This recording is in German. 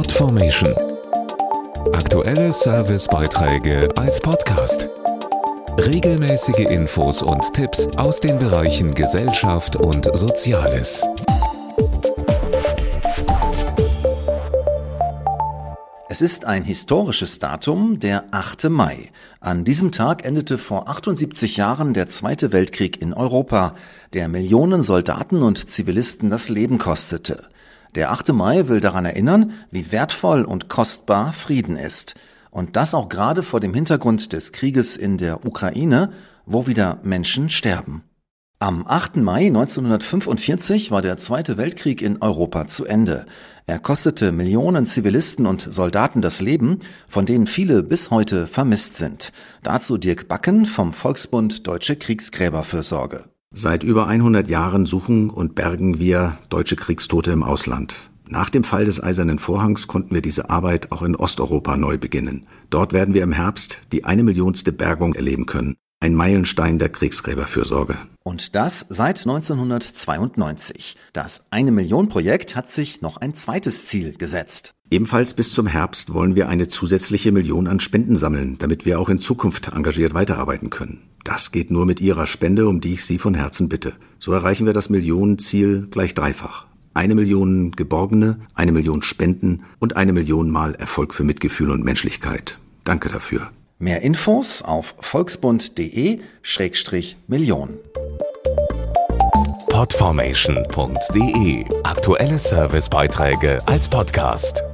Podformation. Aktuelle Servicebeiträge als Podcast. Regelmäßige Infos und Tipps aus den Bereichen Gesellschaft und Soziales. Es ist ein historisches Datum, der 8. Mai. An diesem Tag endete vor 78 Jahren der Zweite Weltkrieg in Europa, der Millionen Soldaten und Zivilisten das Leben kostete. Der 8. Mai will daran erinnern, wie wertvoll und kostbar Frieden ist. Und das auch gerade vor dem Hintergrund des Krieges in der Ukraine, wo wieder Menschen sterben. Am 8. Mai 1945 war der Zweite Weltkrieg in Europa zu Ende. Er kostete Millionen Zivilisten und Soldaten das Leben, von denen viele bis heute vermisst sind. Dazu Dirk Backen vom Volksbund Deutsche Kriegsgräberfürsorge. Seit über 100 Jahren suchen und bergen wir deutsche Kriegstote im Ausland. Nach dem Fall des Eisernen Vorhangs konnten wir diese Arbeit auch in Osteuropa neu beginnen. Dort werden wir im Herbst die eine Millionste Bergung erleben können. Ein Meilenstein der Kriegsgräberfürsorge. Und das seit 1992. Das Eine Million Projekt hat sich noch ein zweites Ziel gesetzt. Ebenfalls bis zum Herbst wollen wir eine zusätzliche Million an Spenden sammeln, damit wir auch in Zukunft engagiert weiterarbeiten können. Das geht nur mit Ihrer Spende, um die ich Sie von Herzen bitte. So erreichen wir das Millionenziel gleich dreifach. Eine Million Geborgene, eine Million Spenden und eine Million Mal Erfolg für Mitgefühl und Menschlichkeit. Danke dafür. Mehr Infos auf volksbund.de-million. Podformation.de Aktuelle Servicebeiträge als Podcast.